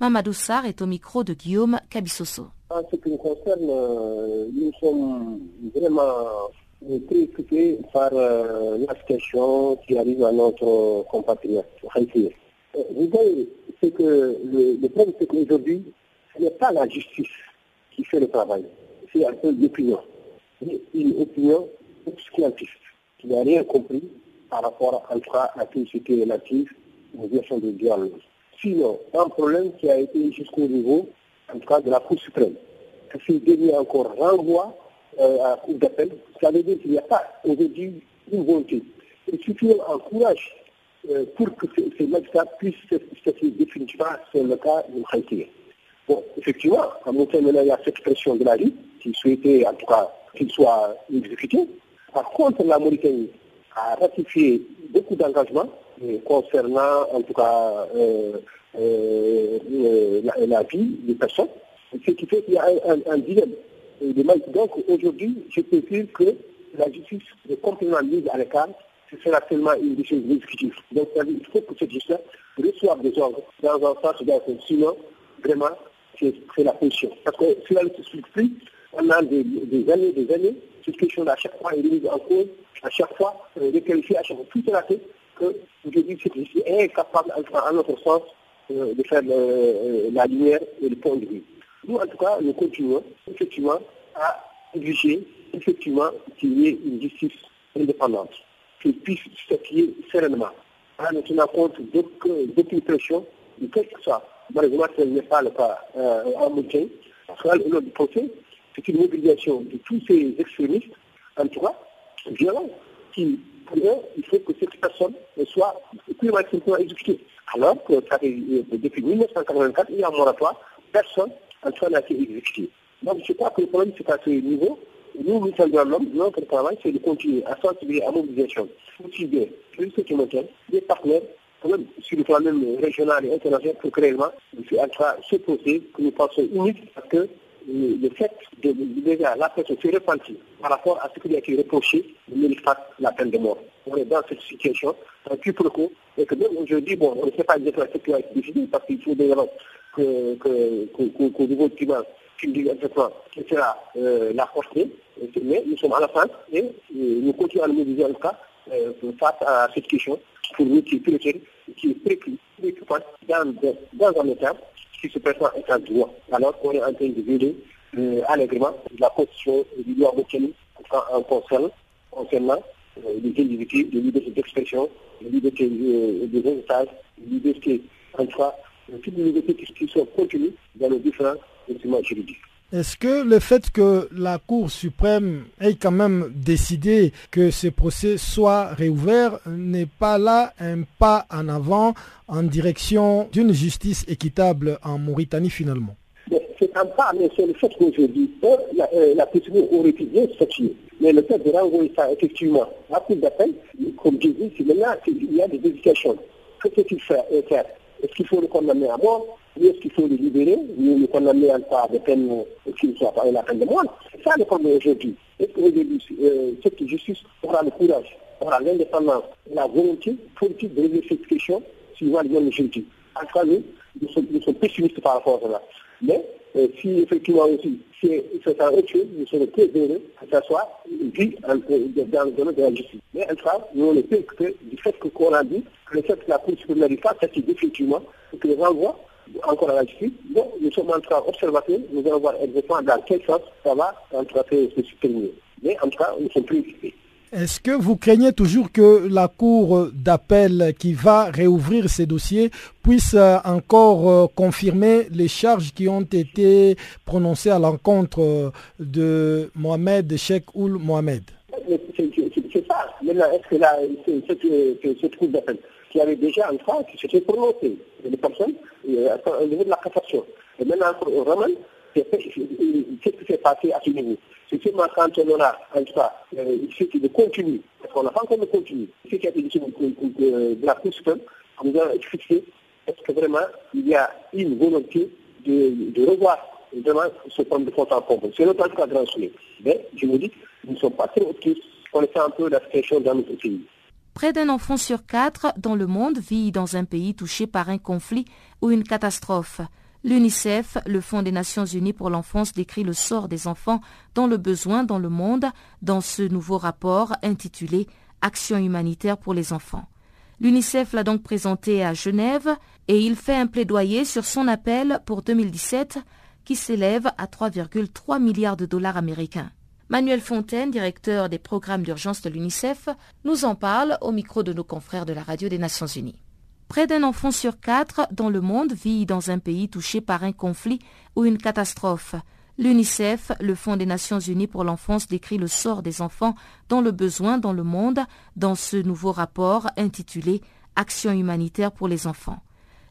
Mamadou Sarr est au micro de Guillaume Cabissoso. En ce qui nous concerne, euh, nous sommes vraiment préoccupés par euh, la situation qui arrive à notre compatriote. Euh, vous voyez, c'est que le, problème, c'est qu'aujourd'hui, ce n'est pas la justice qui fait le travail, c'est un peu l'opinion. Une opinion scientifique qui n'a rien compris par rapport cas à tout ce qui est relatif Sinon, un problème qui a été jusqu'au niveau, en tout cas, de la Cour suprême. Que ce dernier encore renvoie euh, à la Cour d'appel, ça veut dire qu'il n'y a pas aujourd'hui une volonté. Et surtout un courage euh, pour que ces, ces magistrats puissent statuer définitivement sur le cas de Haïti. Bon, effectivement, en montant maintenant, il y a cette pression de la vie qui souhaitait, en tout cas, qu'il soit exécuté. Par contre, la Mauritanie a ratifié beaucoup d'engagements concernant en tout cas euh, euh, la, la, vie des personnes, ce qui fait qu'il y a un, un, un dilemme. Donc aujourd'hui, je peux dire que la justice est complètement mise à l'écart, ce sera seulement une décision exécutive. Donc il faut que cette justice reçoive des ordres dans un sens d'un sinon vraiment c'est la position. Parce que cela ne s'explique plus pendant des, des années des années, cette question à chaque fois est remise en cause, à chaque fois euh, à chaque fois tout est raté qu'aujourd'hui, cette justice est incapable, à notre sens, euh, de faire le, la lumière et le point de vue. Nous, en tout cas, nous continuons effectivement à exiger effectivement qu'il y ait une justice indépendante, qui puisse statuer sereinement, en ne tenant compte d'aucune pression, de quel que soit. Malheureusement, ce n'est pas le cas euh, en que lors du procès, c'est une mobilisation de tous ces extrémistes, en tout cas, violents, qui pour eux, il faut que cette personne soit sont exécutés. Alors que fait, depuis 1984, il y a un moratoire, personne n'a été exécuté. Donc je crois que le problème c'est qu'à ce niveau, nous, ministère de l'homme, notre travail, c'est de continuer à sensibiliser à mobilisation, bien les qui les partenaires, sur le plan même régional et international, pour réellement, en train se poser, que nous pensons unique, parce que le fait de déjà la personne se repentir par rapport à ce qui a été reproché mérite pas la peine de mort. On est dans cette situation, un pro et que même aujourd'hui, bon, on ne sait pas exactement ce qui a été décidé, parce qu'il faut déjà que, que, qu'au niveau du Cubain, qui sera euh, la force, mais nous sommes à la fin et nous continuons à nous mobiliser en tout cas euh, face à cette question pour nous qui est qui est préoccupante dans, dans un état qui se présente un droit, alors qu'on est en train de violer euh, allègrement la constitution du droit Bokeni en concernant, concernant euh, les individus, les libertés d'expression, les libertés euh, des héritage, les libertés, en tout cas, toutes les libertés qui, sont contenues dans les différents instruments juridiques. Est-ce que le fait que la Cour suprême ait quand même décidé que ce procès soit réouvert n'est pas là un pas en avant en direction d'une justice équitable en Mauritanie finalement? C'est un pas, mais c'est le fait qu'aujourd'hui, la, euh, la aurait pu bien statuer. Mais le fait de renvoyer ça effectivement à la Cour d'appel, comme je dis, il y a des hésitations. Que faut-il faire Est-ce qu'il faut le condamner à mort est-ce qu'il faut le libérer, ou le condamner en cas de peine qui ne soit pas la peine de mort? C'est ça le problème aujourd'hui. Est-ce qu'aujourd'hui, euh, cette justice aura le courage, aura l'indépendance, la volonté politique de résoudre cette question suivant les mêmes juridiques En tout cas, nous, nous sommes, pessimistes par rapport à cela. Mais euh, si effectivement aussi c'est un autre chose, nous sommes très heureux que ça soit vu dans le domaine de la justice. Mais en tout cas, nous on préoccupés du fait qu'on a dit que le fait que la Cour suprême n'arrive pas à définitivement, que le renvoi encore à la justice. Bon, nous sommes en train d'observer, nous allons voir exactement dans quel sens ça va en train de se. Mais en tout cas, nous sommes préoccupés. Est-ce que vous craignez toujours que la Cour d'appel qui va réouvrir ces dossiers puisse euh, encore euh, confirmer les charges qui ont été prononcées à l'encontre euh, de Mohamed Sheikh Oul Mohamed? C'est ça. Maintenant, est-ce que là, cette, Cour d'appel qui avait déjà train qui s'était prononcé, les personnes, au niveau de la cassation. Et maintenant, vraiment, qu'est-ce qui s'est passé à ce niveau C'est seulement quand on aura, en tout cas, euh, ce qui est continu, parce qu'on n'a pas encore de continu, ce qui a été dit de la Cour suprême, nous allons fixer est-ce que vraiment il y a une volonté de, revoir vraiment ce problème de compte en compte. C'est notre cas grand Mais je vous dis, nous ne sommes pas très optimistes connaissant un peu la situation dans notre pays. Près d'un enfant sur quatre dans le monde vit dans un pays touché par un conflit ou une catastrophe. L'UNICEF, le Fonds des Nations Unies pour l'enfance, décrit le sort des enfants dans le besoin dans le monde dans ce nouveau rapport intitulé Action humanitaire pour les enfants. L'UNICEF l'a donc présenté à Genève et il fait un plaidoyer sur son appel pour 2017 qui s'élève à 3,3 milliards de dollars américains. Manuel Fontaine, directeur des programmes d'urgence de l'UNICEF, nous en parle au micro de nos confrères de la radio des Nations Unies. Près d'un enfant sur quatre dans le monde vit dans un pays touché par un conflit ou une catastrophe. L'UNICEF, le Fonds des Nations Unies pour l'enfance, décrit le sort des enfants dans le besoin dans le monde dans ce nouveau rapport intitulé Action humanitaire pour les enfants.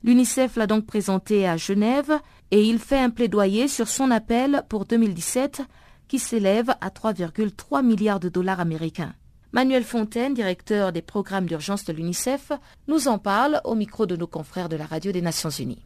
L'UNICEF l'a donc présenté à Genève et il fait un plaidoyer sur son appel pour 2017 qui s'élève à 3,3 milliards de dollars américains. Manuel Fontaine, directeur des programmes d'urgence de l'UNICEF, nous en parle au micro de nos confrères de la radio des Nations Unies.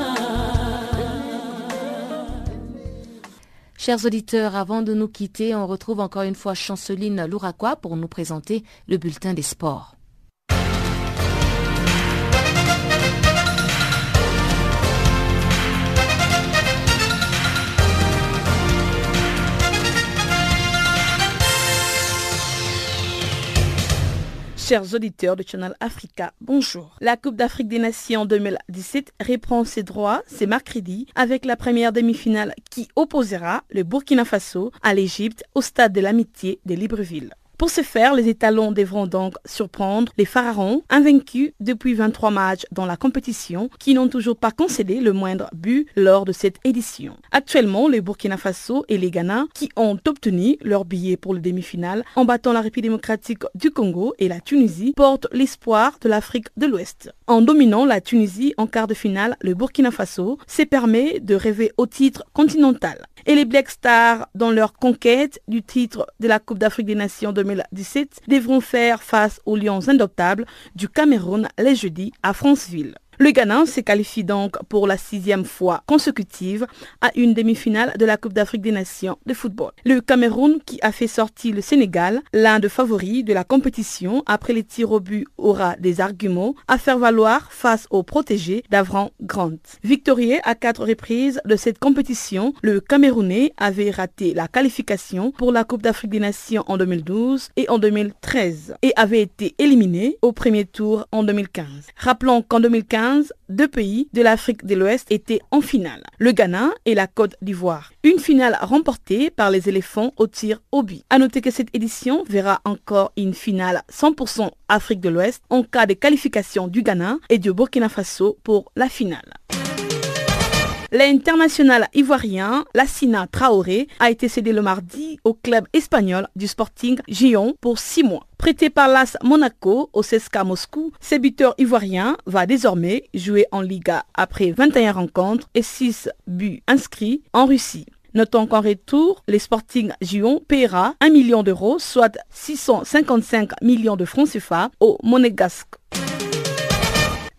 Chers auditeurs, avant de nous quitter, on retrouve encore une fois Chanceline Louraquois pour nous présenter le bulletin des sports. Chers auditeurs de Channel Africa, bonjour. La Coupe d'Afrique des Nations 2017 reprend ses droits ce mercredi avec la première demi-finale qui opposera le Burkina Faso à l'Égypte au stade de l'amitié de Libreville. Pour ce faire, les étalons devront donc surprendre les pharaons, invaincus depuis 23 matchs dans la compétition, qui n'ont toujours pas concédé le moindre but lors de cette édition. Actuellement, les Burkina Faso et les Ghana, qui ont obtenu leur billet pour le demi-finale en battant la République démocratique du Congo et la Tunisie, portent l'espoir de l'Afrique de l'Ouest. En dominant la Tunisie en quart de finale, le Burkina Faso s'est permis de rêver au titre continental. Et les Black Stars, dans leur conquête du titre de la Coupe d'Afrique des Nations 2017, devront faire face aux Lions indoptables du Cameroun les jeudis à Franceville. Le Ghana se qualifie donc pour la sixième fois consécutive à une demi-finale de la Coupe d'Afrique des Nations de football. Le Cameroun, qui a fait sortir le Sénégal, l'un des favoris de la compétition après les tirs au but, aura des arguments à faire valoir face aux protégés d'Avran Grant. Victorieux à quatre reprises de cette compétition, le Camerounais avait raté la qualification pour la Coupe d'Afrique des Nations en 2012 et en 2013 et avait été éliminé au premier tour en 2015. Rappelons qu'en 2015, deux pays de l'Afrique de l'Ouest étaient en finale, le Ghana et la Côte d'Ivoire. Une finale remportée par les éléphants au tir au but. À noter que cette édition verra encore une finale 100% Afrique de l'Ouest en cas de qualification du Ghana et du Burkina Faso pour la finale. L'international ivoirien Lassina Traoré a été cédé le mardi au club espagnol du Sporting Gion pour six mois. Prêté par l'AS Monaco au CSKA Moscou, ce buteur ivoirien va désormais jouer en Liga après 21 rencontres et 6 buts inscrits en Russie. Notons qu'en retour, le Sporting Gion paiera 1 million d'euros, soit 655 millions de francs CFA au Monégasque.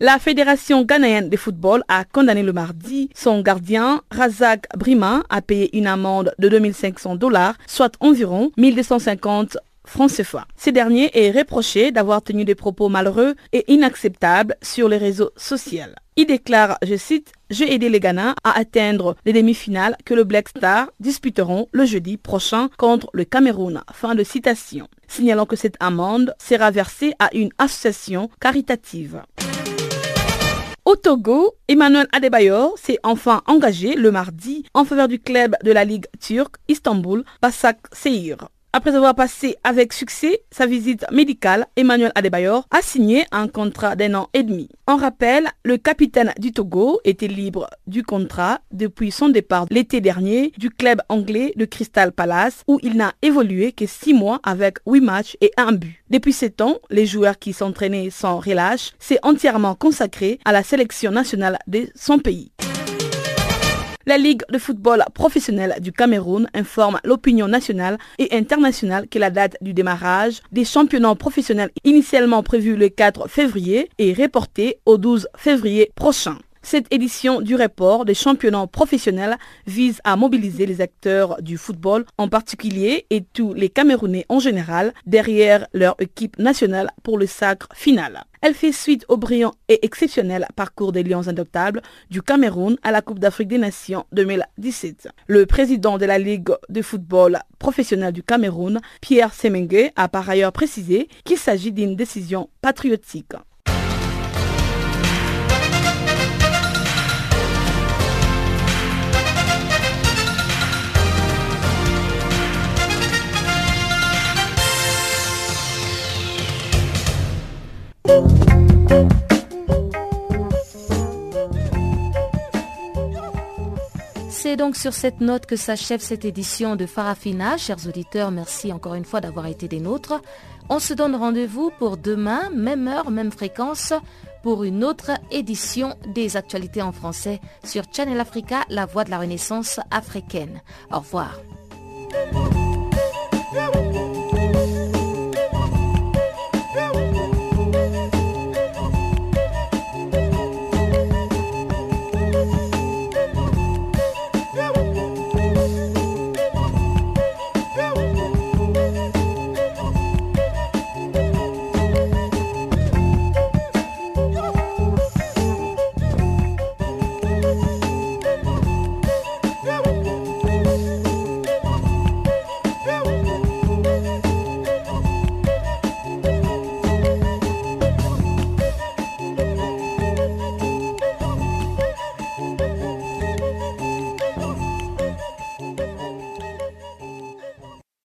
La Fédération ghanéenne de football a condamné le mardi son gardien Razak Brima à payer une amende de 2500 dollars, soit environ 1250 francs CFA. Ce dernier est reproché d'avoir tenu des propos malheureux et inacceptables sur les réseaux sociaux. Il déclare, je cite, J'ai aidé les Ghana à atteindre les demi-finales que le Black Star disputeront le jeudi prochain contre le Cameroun. Fin de citation. Signalons que cette amende sera versée à une association caritative. Au Togo, Emmanuel Adebayor s'est enfin engagé le mardi en faveur du club de la Ligue turque Istanbul, Basak Seir. Après avoir passé avec succès sa visite médicale, Emmanuel Adebayor a signé un contrat d'un an et demi. En rappel, le capitaine du Togo était libre du contrat depuis son départ l'été dernier du club anglais de Crystal Palace où il n'a évolué que six mois avec huit matchs et un but. Depuis sept ans, les joueurs qui s'entraînaient sans relâche s'est entièrement consacré à la sélection nationale de son pays. La Ligue de football professionnel du Cameroun informe l'opinion nationale et internationale que la date du démarrage des championnats professionnels initialement prévu le 4 février est reportée au 12 février prochain. Cette édition du report des championnats professionnels vise à mobiliser les acteurs du football en particulier et tous les Camerounais en général derrière leur équipe nationale pour le sacre final. Elle fait suite au brillant et exceptionnel parcours des Lions adoptables du Cameroun à la Coupe d'Afrique des Nations 2017. Le président de la Ligue de football professionnel du Cameroun, Pierre Semengue, a par ailleurs précisé qu'il s'agit d'une décision patriotique. C'est donc sur cette note que s'achève cette édition de Farafina. Chers auditeurs, merci encore une fois d'avoir été des nôtres. On se donne rendez-vous pour demain, même heure, même fréquence, pour une autre édition des actualités en français sur Channel Africa, la voix de la renaissance africaine. Au revoir.